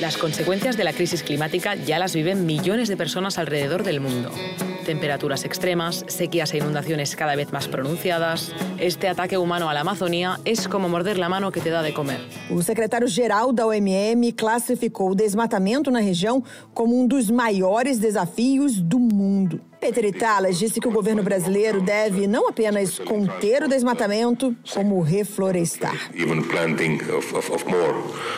Las consecuencias de la crisis climática ya las viven millones de personas alrededor del mundo. Temperaturas extremas, sequías e inundaciones cada vez más pronunciadas. Este ataque humano a la Amazonía es como morder la mano que te da de comer. O secretário-geral da OMM classificou o desmatamento na região como um dos maiores desafios do mundo. Petri Talas disse que o governo brasileiro deve não apenas conter o desmatamento, como reflorestar.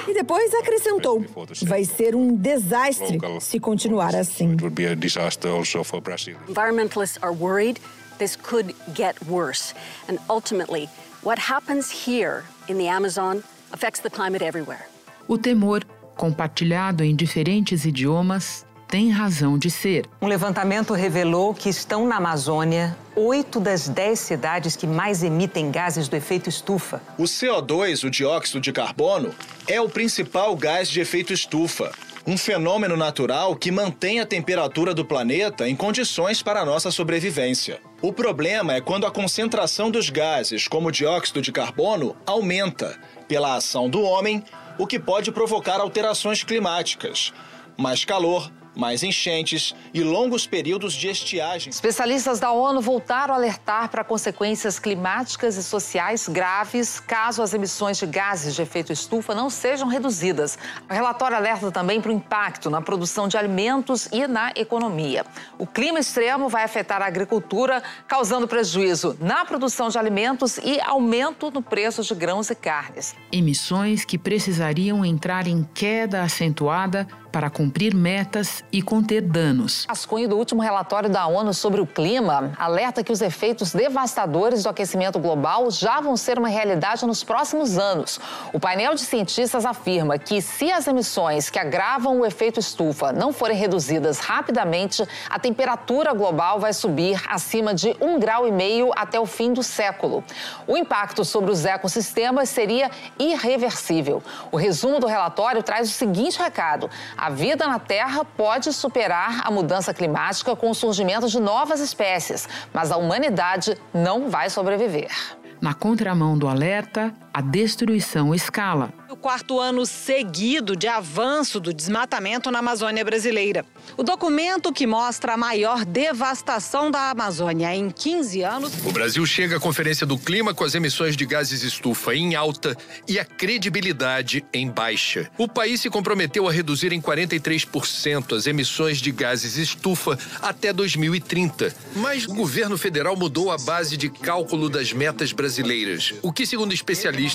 E depois acrescentou: vai ser um desastre se continuar assim. Environmentalists are worried this could get worse. And ultimately, what happens here in the Amazon affects the climate everywhere. O temor, compartilhado em diferentes idiomas, tem razão de ser. Um levantamento revelou que estão na Amazônia oito das dez cidades que mais emitem gases do efeito estufa. O CO2, o dióxido de carbono, é o principal gás de efeito estufa. Um fenômeno natural que mantém a temperatura do planeta em condições para a nossa sobrevivência. O problema é quando a concentração dos gases, como o dióxido de carbono, aumenta pela ação do homem, o que pode provocar alterações climáticas. Mais calor, mais enchentes e longos períodos de estiagem. Especialistas da ONU voltaram a alertar para consequências climáticas e sociais graves caso as emissões de gases de efeito estufa não sejam reduzidas. O relatório alerta também para o impacto na produção de alimentos e na economia. O clima extremo vai afetar a agricultura, causando prejuízo na produção de alimentos e aumento no preço de grãos e carnes. Emissões que precisariam entrar em queda acentuada para cumprir metas e conter danos. Rascunho do último relatório da ONU sobre o clima alerta que os efeitos devastadores do aquecimento global já vão ser uma realidade nos próximos anos. O painel de cientistas afirma que se as emissões que agravam o efeito estufa não forem reduzidas rapidamente, a temperatura global vai subir acima de um grau e meio até o fim do século. O impacto sobre os ecossistemas seria irreversível. O resumo do relatório traz o seguinte recado: a vida na Terra pode superar a mudança climática com o surgimento de novas espécies, mas a humanidade não vai sobreviver. Na contramão do alerta, a destruição escala. O quarto ano seguido de avanço do desmatamento na Amazônia brasileira. O documento que mostra a maior devastação da Amazônia em 15 anos. O Brasil chega à Conferência do Clima com as emissões de gases estufa em alta e a credibilidade em baixa. O país se comprometeu a reduzir em 43% as emissões de gases estufa até 2030. Mas o governo federal mudou a base de cálculo das metas brasileiras, o que, segundo especialistas,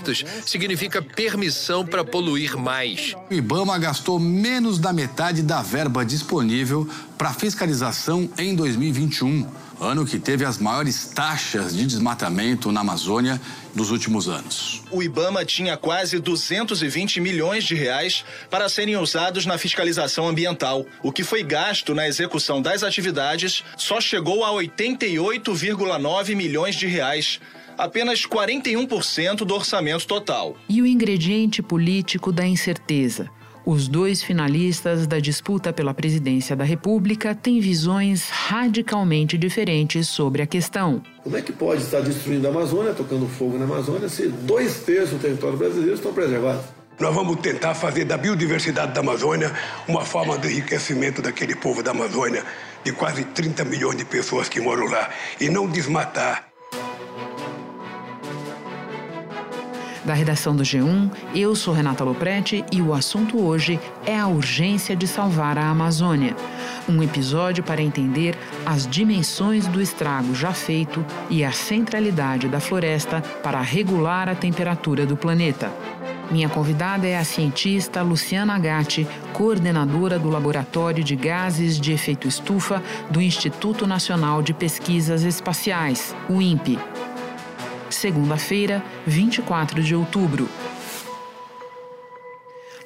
significa permissão para poluir mais. O Ibama gastou menos da metade da verba disponível para fiscalização em 2021, ano que teve as maiores taxas de desmatamento na Amazônia dos últimos anos. O Ibama tinha quase 220 milhões de reais para serem usados na fiscalização ambiental. O que foi gasto na execução das atividades só chegou a 88,9 milhões de reais apenas 41% do orçamento total. E o ingrediente político da incerteza. Os dois finalistas da disputa pela presidência da República têm visões radicalmente diferentes sobre a questão. Como é que pode estar destruindo a Amazônia, tocando fogo na Amazônia, se dois terços do território brasileiro estão preservados? Nós vamos tentar fazer da biodiversidade da Amazônia uma forma de enriquecimento daquele povo da Amazônia, de quase 30 milhões de pessoas que moram lá, e não desmatar. Da redação do G1, eu sou Renata Loprete e o assunto hoje é a urgência de salvar a Amazônia. Um episódio para entender as dimensões do estrago já feito e a centralidade da floresta para regular a temperatura do planeta. Minha convidada é a cientista Luciana Gatti, coordenadora do Laboratório de Gases de Efeito Estufa do Instituto Nacional de Pesquisas Espaciais, o INPE segunda-feira, 24 de outubro.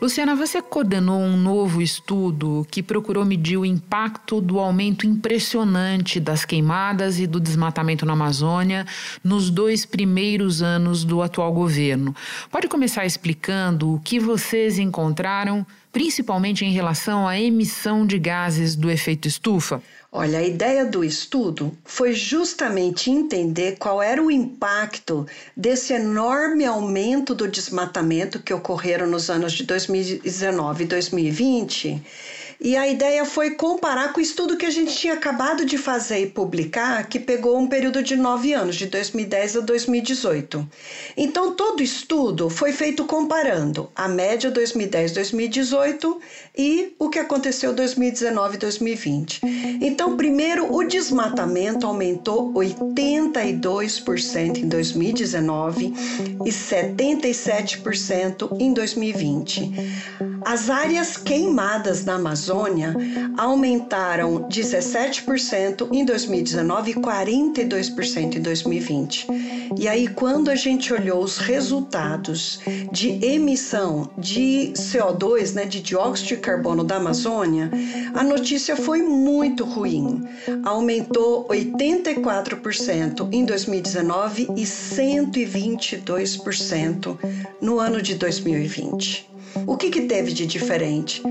Luciana, você coordenou um novo estudo que procurou medir o impacto do aumento impressionante das queimadas e do desmatamento na Amazônia nos dois primeiros anos do atual governo. Pode começar explicando o que vocês encontraram principalmente em relação à emissão de gases do efeito estufa? Olha, a ideia do estudo foi justamente entender qual era o impacto desse enorme aumento do desmatamento que ocorreram nos anos de 2019 e 2020 e a ideia foi comparar com o estudo que a gente tinha acabado de fazer e publicar, que pegou um período de nove anos, de 2010 a 2018. Então, todo estudo foi feito comparando a média 2010-2018 e o que aconteceu 2019-2020. Então, primeiro, o desmatamento aumentou 82% em 2019 e 77% em 2020. As áreas queimadas na Amazônia aumentaram 17% em 2019 e 42% em 2020. E aí, quando a gente olhou os resultados de emissão de CO2, né, de dióxido de carbono da Amazônia, a notícia foi muito ruim. Aumentou 84% em 2019 e 122% no ano de 2020. O que, que teve de diferente?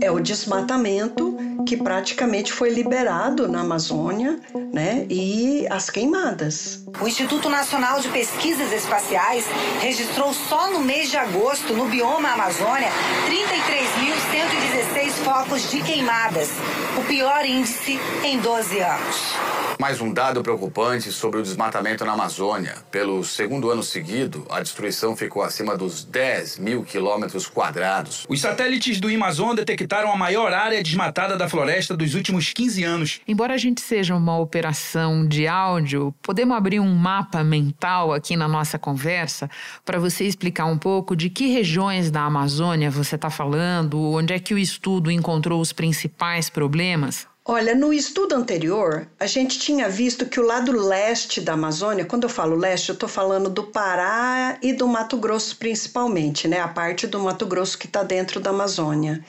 É o desmatamento que praticamente foi liberado na Amazônia, né? E as queimadas. O Instituto Nacional de Pesquisas Espaciais registrou só no mês de agosto, no bioma Amazônia, 33.116 focos de queimadas, o pior índice em 12 anos. Mais um dado preocupante sobre o desmatamento na Amazônia. Pelo segundo ano seguido, a destruição ficou acima dos 10 mil quilômetros quadrados. Os satélites do Amazon detectaram a maior área desmatada da floresta dos últimos 15 anos. Embora a gente seja uma operação de áudio, podemos abrir um mapa mental aqui na nossa conversa para você explicar um pouco de que regiões da Amazônia você está falando, onde é que o estudo encontrou os principais problemas? Olha, no estudo anterior, a gente tinha visto que o lado leste da Amazônia, quando eu falo leste, eu estou falando do Pará e do Mato Grosso principalmente, né? A parte do Mato Grosso que está dentro da Amazônia.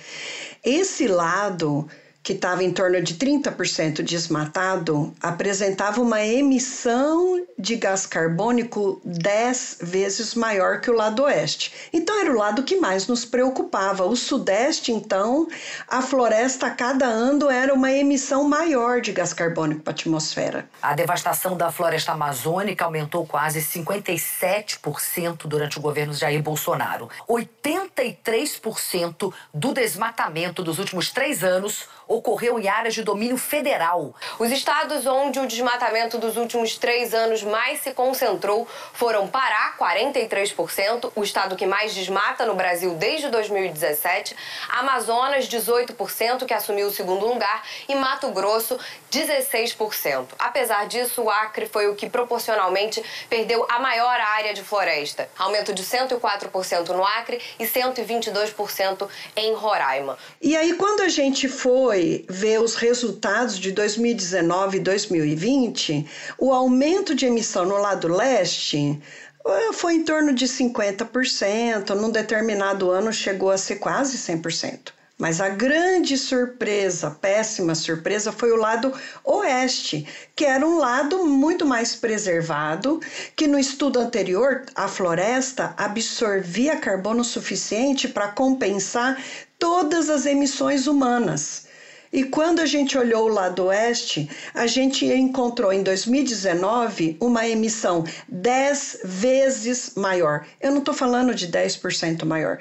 Esse lado que estava em torno de 30% desmatado, apresentava uma emissão de gás carbônico 10 vezes maior que o lado oeste. Então era o lado que mais nos preocupava. O sudeste, então, a floresta a cada ano era uma emissão maior de gás carbônico para a atmosfera. A devastação da floresta amazônica aumentou quase 57% durante o governo Jair Bolsonaro. 83% do desmatamento dos últimos três anos ocorreu em áreas de domínio federal. Os estados onde o desmatamento dos últimos três anos mais se concentrou foram Pará, 43%, o estado que mais desmata no Brasil desde 2017, Amazonas, 18%, que assumiu o segundo lugar, e Mato Grosso, 16%. Apesar disso, o Acre foi o que proporcionalmente perdeu a maior área de floresta, aumento de 104% no Acre e 122% em Roraima. E aí, quando a gente foi ver os resultados de 2019 e 2020, o aumento de emissão no lado leste eh, foi em torno de 50%, num determinado ano chegou a ser quase 100%. Mas a grande surpresa, péssima surpresa, foi o lado oeste, que era um lado muito mais preservado, que no estudo anterior a floresta absorvia carbono suficiente para compensar todas as emissões humanas. E quando a gente olhou o lado oeste, a gente encontrou em 2019 uma emissão 10 vezes maior. Eu não estou falando de 10% maior.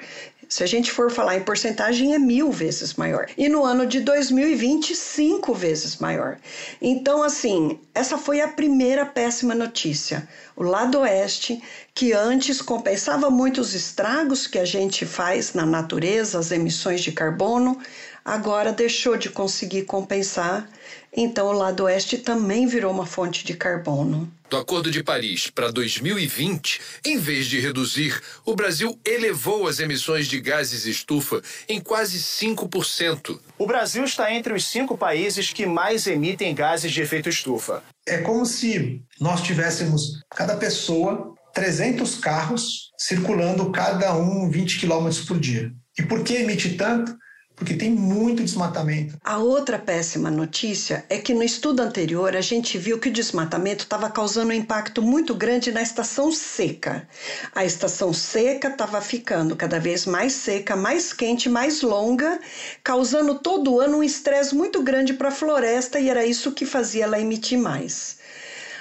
Se a gente for falar em porcentagem, é mil vezes maior. E no ano de 2020, cinco vezes maior. Então, assim, essa foi a primeira péssima notícia. O lado oeste, que antes compensava muito os estragos que a gente faz na natureza, as emissões de carbono, agora deixou de conseguir compensar, então o lado oeste também virou uma fonte de carbono. Do Acordo de Paris para 2020, em vez de reduzir, o Brasil elevou as emissões de gases estufa em quase 5%. O Brasil está entre os cinco países que mais emitem gases de efeito estufa. É como se nós tivéssemos, cada pessoa, 300 carros circulando cada um 20 km por dia. E por que emite tanto? Porque tem muito desmatamento. A outra péssima notícia é que no estudo anterior a gente viu que o desmatamento estava causando um impacto muito grande na estação seca. A estação seca estava ficando cada vez mais seca, mais quente, mais longa, causando todo ano um estresse muito grande para a floresta e era isso que fazia ela emitir mais.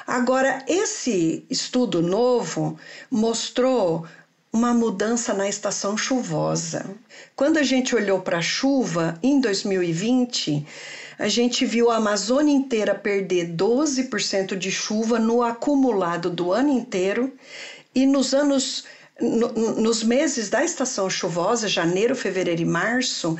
Agora, esse estudo novo mostrou uma mudança na estação chuvosa. Quando a gente olhou para a chuva em 2020, a gente viu a Amazônia inteira perder 12% de chuva no acumulado do ano inteiro e nos anos no, nos meses da estação chuvosa, janeiro, fevereiro e março,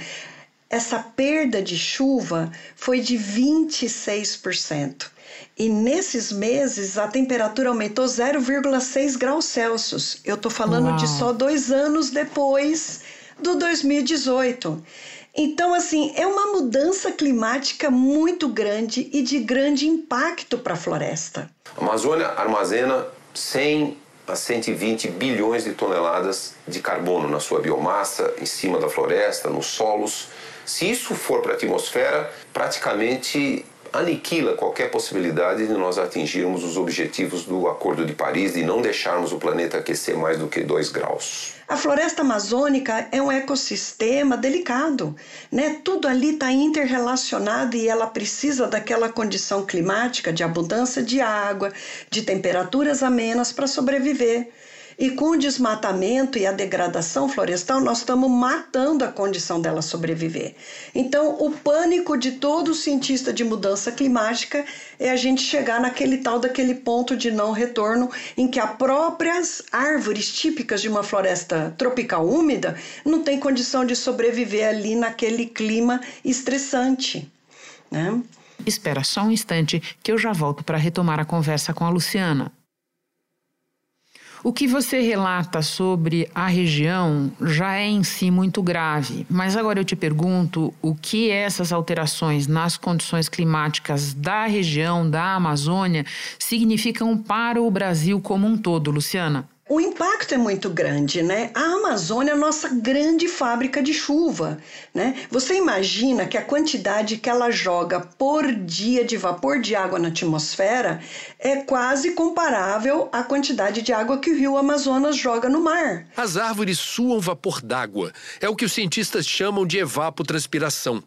essa perda de chuva foi de 26%. E nesses meses a temperatura aumentou 0,6 graus Celsius. Eu estou falando Uau. de só dois anos depois do 2018. Então, assim, é uma mudança climática muito grande e de grande impacto para a floresta. A Amazônia armazena 100 a 120 bilhões de toneladas de carbono na sua biomassa, em cima da floresta, nos solos. Se isso for para a atmosfera, praticamente aniquila qualquer possibilidade de nós atingirmos os objetivos do Acordo de Paris e não deixarmos o planeta aquecer mais do que 2 graus. A floresta amazônica é um ecossistema delicado, né? Tudo ali está interrelacionado e ela precisa daquela condição climática de abundância de água, de temperaturas amenas para sobreviver. E com o desmatamento e a degradação florestal, nós estamos matando a condição dela sobreviver. Então, o pânico de todo cientista de mudança climática é a gente chegar naquele tal daquele ponto de não retorno em que as próprias árvores típicas de uma floresta tropical úmida não tem condição de sobreviver ali naquele clima estressante, né? Espera só um instante que eu já volto para retomar a conversa com a Luciana. O que você relata sobre a região já é em si muito grave, mas agora eu te pergunto o que essas alterações nas condições climáticas da região da Amazônia significam para o Brasil como um todo, Luciana? O impacto é muito grande, né? A Amazônia é a nossa grande fábrica de chuva, né? Você imagina que a quantidade que ela joga por dia de vapor de água na atmosfera é quase comparável à quantidade de água que o rio Amazonas joga no mar. As árvores suam vapor d'água. É o que os cientistas chamam de evapotranspiração.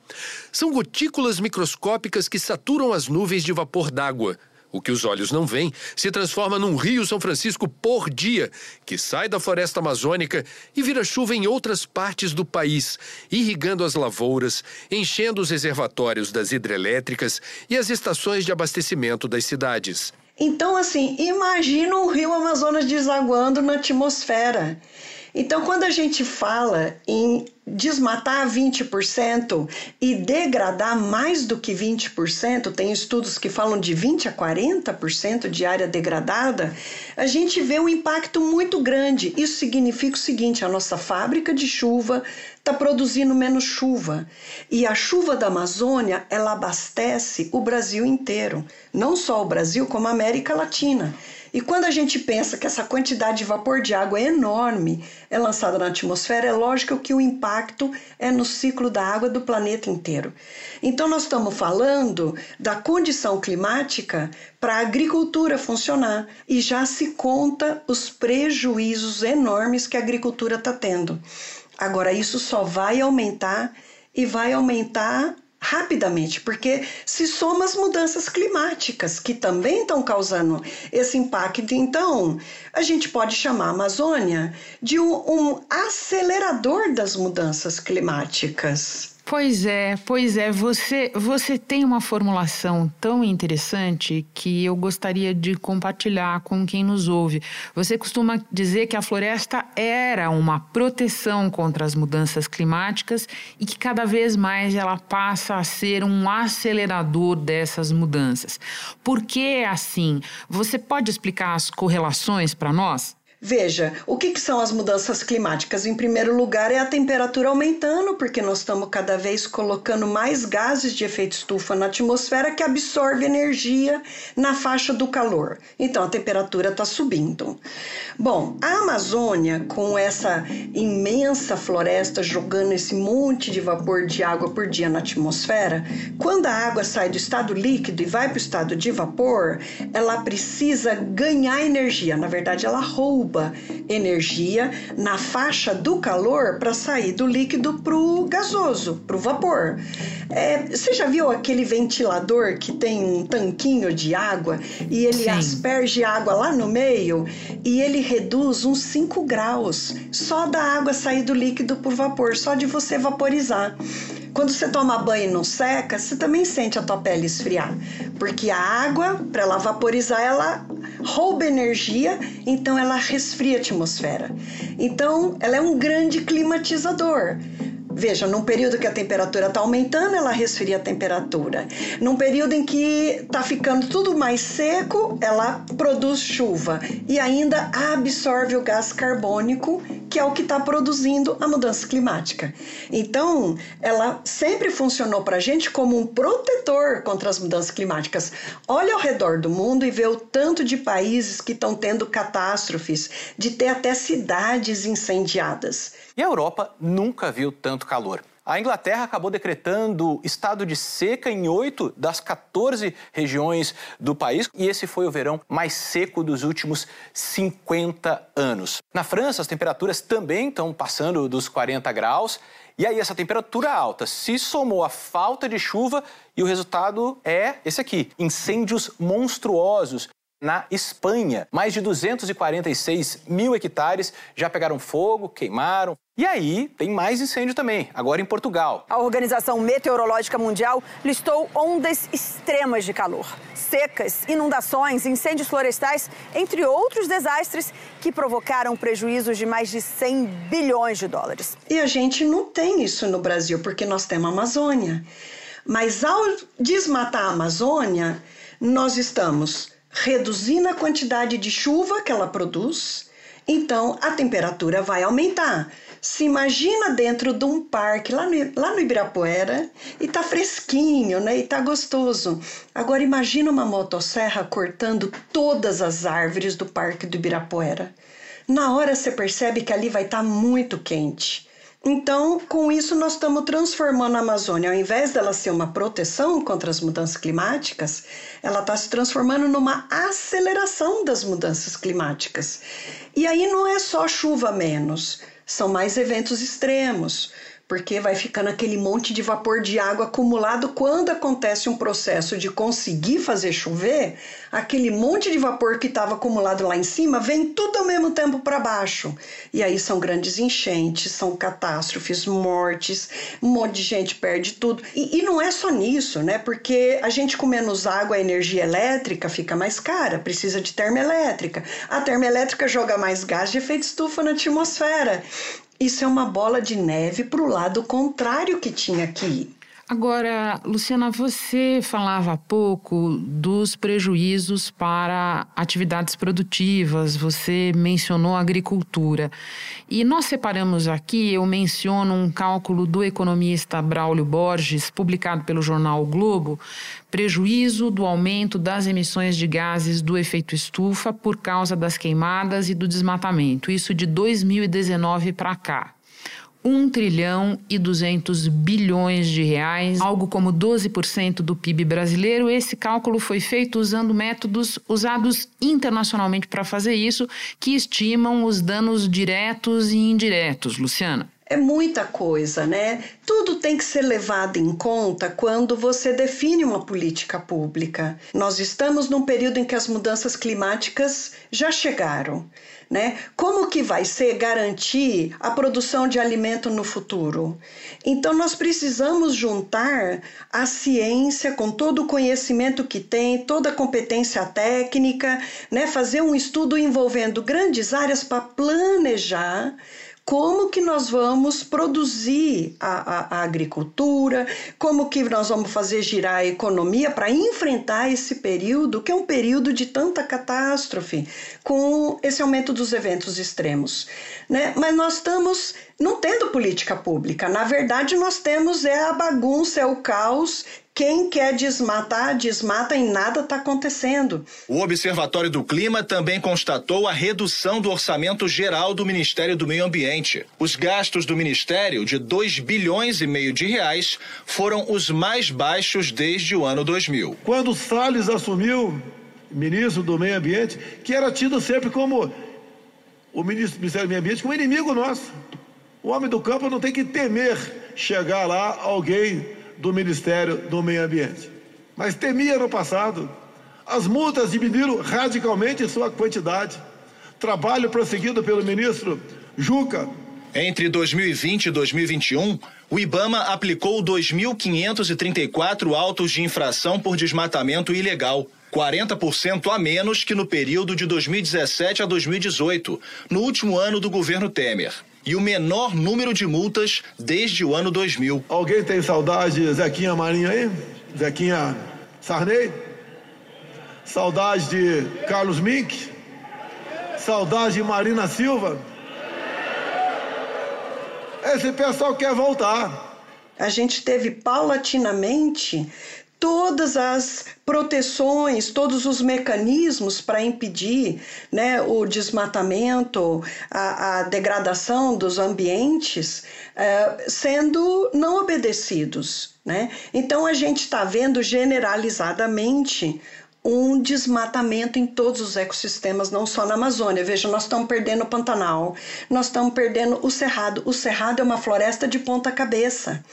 São gotículas microscópicas que saturam as nuvens de vapor d'água o que os olhos não veem se transforma num Rio São Francisco por dia, que sai da floresta amazônica e vira chuva em outras partes do país, irrigando as lavouras, enchendo os reservatórios das hidrelétricas e as estações de abastecimento das cidades. Então, assim, imagina o rio Amazonas desaguando na atmosfera. Então, quando a gente fala em desmatar 20% e degradar mais do que 20%, tem estudos que falam de 20 a 40% de área degradada, a gente vê um impacto muito grande. Isso significa o seguinte: a nossa fábrica de chuva está produzindo menos chuva. E a chuva da Amazônia, ela abastece o Brasil inteiro, não só o Brasil, como a América Latina. E quando a gente pensa que essa quantidade de vapor de água é enorme, é lançada na atmosfera, é lógico que o impacto é no ciclo da água do planeta inteiro. Então, nós estamos falando da condição climática para a agricultura funcionar e já se conta os prejuízos enormes que a agricultura está tendo. Agora, isso só vai aumentar e vai aumentar rapidamente, porque se soma as mudanças climáticas que também estão causando esse impacto, então a gente pode chamar a Amazônia de um, um acelerador das mudanças climáticas. Pois é, pois é. Você, você tem uma formulação tão interessante que eu gostaria de compartilhar com quem nos ouve. Você costuma dizer que a floresta era uma proteção contra as mudanças climáticas e que cada vez mais ela passa a ser um acelerador dessas mudanças. Por que é assim? Você pode explicar as correlações para nós? Veja, o que, que, são as mudanças climáticas? Em primeiro lugar, é a temperatura aumentando, porque nós estamos cada vez colocando mais gases de efeito estufa na atmosfera que absorve energia na faixa do calor. Então, a temperatura está subindo. Bom, a Amazônia, com essa imensa floresta jogando esse monte de vapor de água por dia na atmosfera, quando a água sai do estado líquido e vai para o estado de vapor, ela precisa ganhar energia. Na verdade, ela rouba energia na faixa do calor para sair do líquido para o gasoso, para o vapor. É, você já viu aquele ventilador que tem um tanquinho de água e ele Sim. asperge água lá no meio e ele reduz uns 5 graus só da água sair do líquido para o vapor, só de você vaporizar. Quando você toma banho e não seca, você também sente a tua pele esfriar, porque a água, para ela vaporizar, ela rouba energia, então ela resfria a atmosfera. Então, ela é um grande climatizador. Veja, num período que a temperatura está aumentando, ela resfria a temperatura. Num período em que está ficando tudo mais seco, ela produz chuva e ainda absorve o gás carbônico, que é o que está produzindo a mudança climática. Então, ela sempre funcionou para a gente como um protetor contra as mudanças climáticas. Olha ao redor do mundo e vê o tanto de países que estão tendo catástrofes, de ter até cidades incendiadas. E a Europa nunca viu tanto calor. A Inglaterra acabou decretando estado de seca em oito das 14 regiões do país e esse foi o verão mais seco dos últimos 50 anos. Na França, as temperaturas também estão passando dos 40 graus. E aí, essa temperatura alta se somou à falta de chuva e o resultado é esse aqui: incêndios monstruosos na Espanha. Mais de 246 mil hectares já pegaram fogo, queimaram. E aí, tem mais incêndio também, agora em Portugal. A Organização Meteorológica Mundial listou ondas extremas de calor, secas, inundações, incêndios florestais, entre outros desastres que provocaram prejuízos de mais de 100 bilhões de dólares. E a gente não tem isso no Brasil, porque nós temos a Amazônia. Mas ao desmatar a Amazônia, nós estamos reduzindo a quantidade de chuva que ela produz, então a temperatura vai aumentar. Se imagina dentro de um parque lá no, lá no Ibirapuera e tá fresquinho, né? E tá gostoso. Agora imagina uma motosserra cortando todas as árvores do parque do Ibirapuera. Na hora você percebe que ali vai estar tá muito quente. Então, com isso, nós estamos transformando a Amazônia, ao invés dela ser uma proteção contra as mudanças climáticas, ela está se transformando numa aceleração das mudanças climáticas. E aí não é só chuva menos, são mais eventos extremos porque vai ficando aquele monte de vapor de água acumulado quando acontece um processo de conseguir fazer chover, aquele monte de vapor que estava acumulado lá em cima vem tudo ao mesmo tempo para baixo. E aí são grandes enchentes, são catástrofes, mortes, um monte de gente perde tudo. E, e não é só nisso, né? Porque a gente com menos água, a energia elétrica fica mais cara, precisa de termoelétrica. A termoelétrica joga mais gás de efeito estufa na atmosfera. Isso é uma bola de neve para o lado contrário que tinha que ir. Agora, Luciana, você falava há pouco dos prejuízos para atividades produtivas, você mencionou a agricultura. E nós separamos aqui, eu menciono um cálculo do economista Braulio Borges, publicado pelo jornal o Globo, prejuízo do aumento das emissões de gases do efeito estufa por causa das queimadas e do desmatamento. Isso de 2019 para cá. 1 trilhão e 200 bilhões de reais, algo como 12% do PIB brasileiro. Esse cálculo foi feito usando métodos usados internacionalmente para fazer isso, que estimam os danos diretos e indiretos. Luciana. É muita coisa, né? Tudo tem que ser levado em conta quando você define uma política pública. Nós estamos num período em que as mudanças climáticas já chegaram né? Como que vai ser garantir a produção de alimento no futuro? Então nós precisamos juntar a ciência com todo o conhecimento que tem, toda a competência técnica, né? Fazer um estudo envolvendo grandes áreas para planejar como que nós vamos produzir a, a, a agricultura, como que nós vamos fazer girar a economia para enfrentar esse período, que é um período de tanta catástrofe, com esse aumento dos eventos extremos. Né? Mas nós estamos não tendo política pública. Na verdade, nós temos é a bagunça, é o caos quem quer desmatar, desmata e nada está acontecendo. O Observatório do Clima também constatou a redução do orçamento geral do Ministério do Meio Ambiente. Os gastos do Ministério, de 2 bilhões e meio de reais, foram os mais baixos desde o ano 2000. Quando Salles assumiu ministro do Meio Ambiente, que era tido sempre como o ministro do Ministério do Meio Ambiente como inimigo nosso. O homem do campo não tem que temer chegar lá alguém do Ministério do Meio Ambiente. Mas temia no passado. As multas diminuíram radicalmente sua quantidade. Trabalho prosseguido pelo ministro Juca. Entre 2020 e 2021, o IBAMA aplicou 2.534 autos de infração por desmatamento ilegal. 40% a menos que no período de 2017 a 2018, no último ano do governo Temer e o menor número de multas desde o ano 2000. Alguém tem saudade de Zequinha Marinho aí? Zequinha Sarney? Saudade de Carlos Mink? Saudade de Marina Silva? Esse pessoal quer voltar. A gente teve paulatinamente todas as proteções, todos os mecanismos para impedir né, o desmatamento, a, a degradação dos ambientes é, sendo não obedecidos. Né? Então a gente está vendo generalizadamente um desmatamento em todos os ecossistemas, não só na Amazônia. Veja, nós estamos perdendo o Pantanal, nós estamos perdendo o Cerrado. O Cerrado é uma floresta de ponta cabeça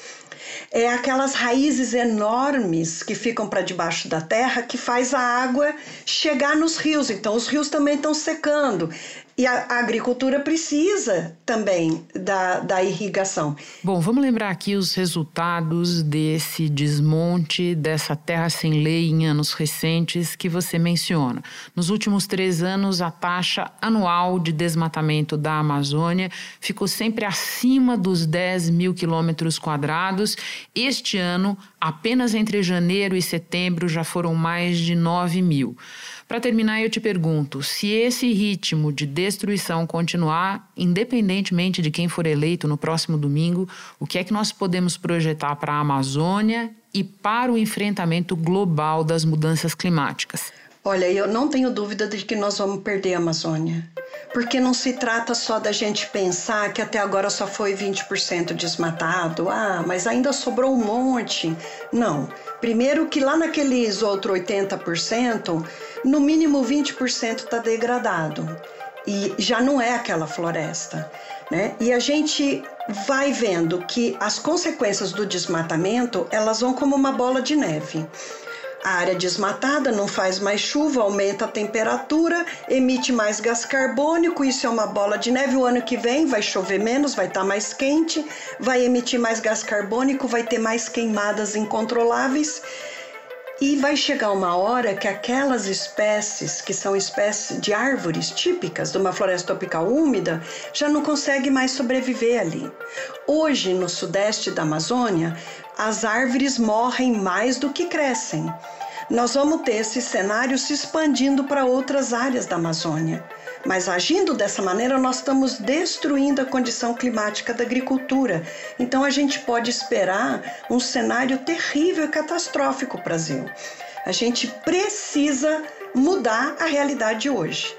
é aquelas raízes enormes que ficam para debaixo da terra que faz a água chegar nos rios. Então os rios também estão secando. E a, agricultura precisa também da, da irrigação. Bom, vamos lembrar aqui os resultados desse desmonte dessa terra sem lei em anos recentes que você menciona. Nos últimos três anos, a taxa anual de desmatamento da Amazônia ficou sempre acima dos 10 mil quilômetros quadrados. Este ano, apenas entre janeiro e setembro, já foram mais de 9 mil. Para terminar, eu te pergunto: se esse ritmo de destruição continuar, independentemente de quem for eleito no próximo domingo, o que é que nós podemos projetar para a Amazônia e para o enfrentamento global das mudanças climáticas? Olha, eu não tenho dúvida de que nós vamos perder a Amazônia. Porque não se trata só da gente pensar que até agora só foi 20% desmatado, ah, mas ainda sobrou um monte. Não. Primeiro que lá naqueles outros 80%, no mínimo 20% está degradado e já não é aquela floresta. Né? E a gente vai vendo que as consequências do desmatamento elas vão como uma bola de neve. A área desmatada não faz mais chuva, aumenta a temperatura, emite mais gás carbônico, isso é uma bola de neve. O ano que vem vai chover menos, vai estar tá mais quente, vai emitir mais gás carbônico, vai ter mais queimadas incontroláveis e vai chegar uma hora que aquelas espécies, que são espécies de árvores típicas de uma floresta tropical úmida, já não conseguem mais sobreviver ali. Hoje, no sudeste da Amazônia, as árvores morrem mais do que crescem. Nós vamos ter esse cenário se expandindo para outras áreas da Amazônia. Mas agindo dessa maneira, nós estamos destruindo a condição climática da agricultura. Então a gente pode esperar um cenário terrível e catastrófico Brasil. A gente precisa mudar a realidade de hoje.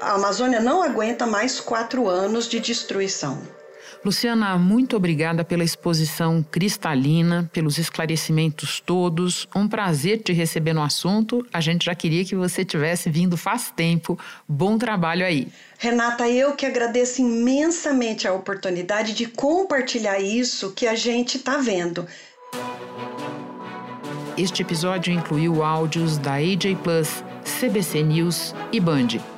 A Amazônia não aguenta mais quatro anos de destruição. Luciana, muito obrigada pela exposição cristalina, pelos esclarecimentos todos. Um prazer te receber no assunto. A gente já queria que você tivesse vindo faz tempo. Bom trabalho aí. Renata, eu que agradeço imensamente a oportunidade de compartilhar isso que a gente está vendo. Este episódio incluiu áudios da AJ Plus, CBC News e Band.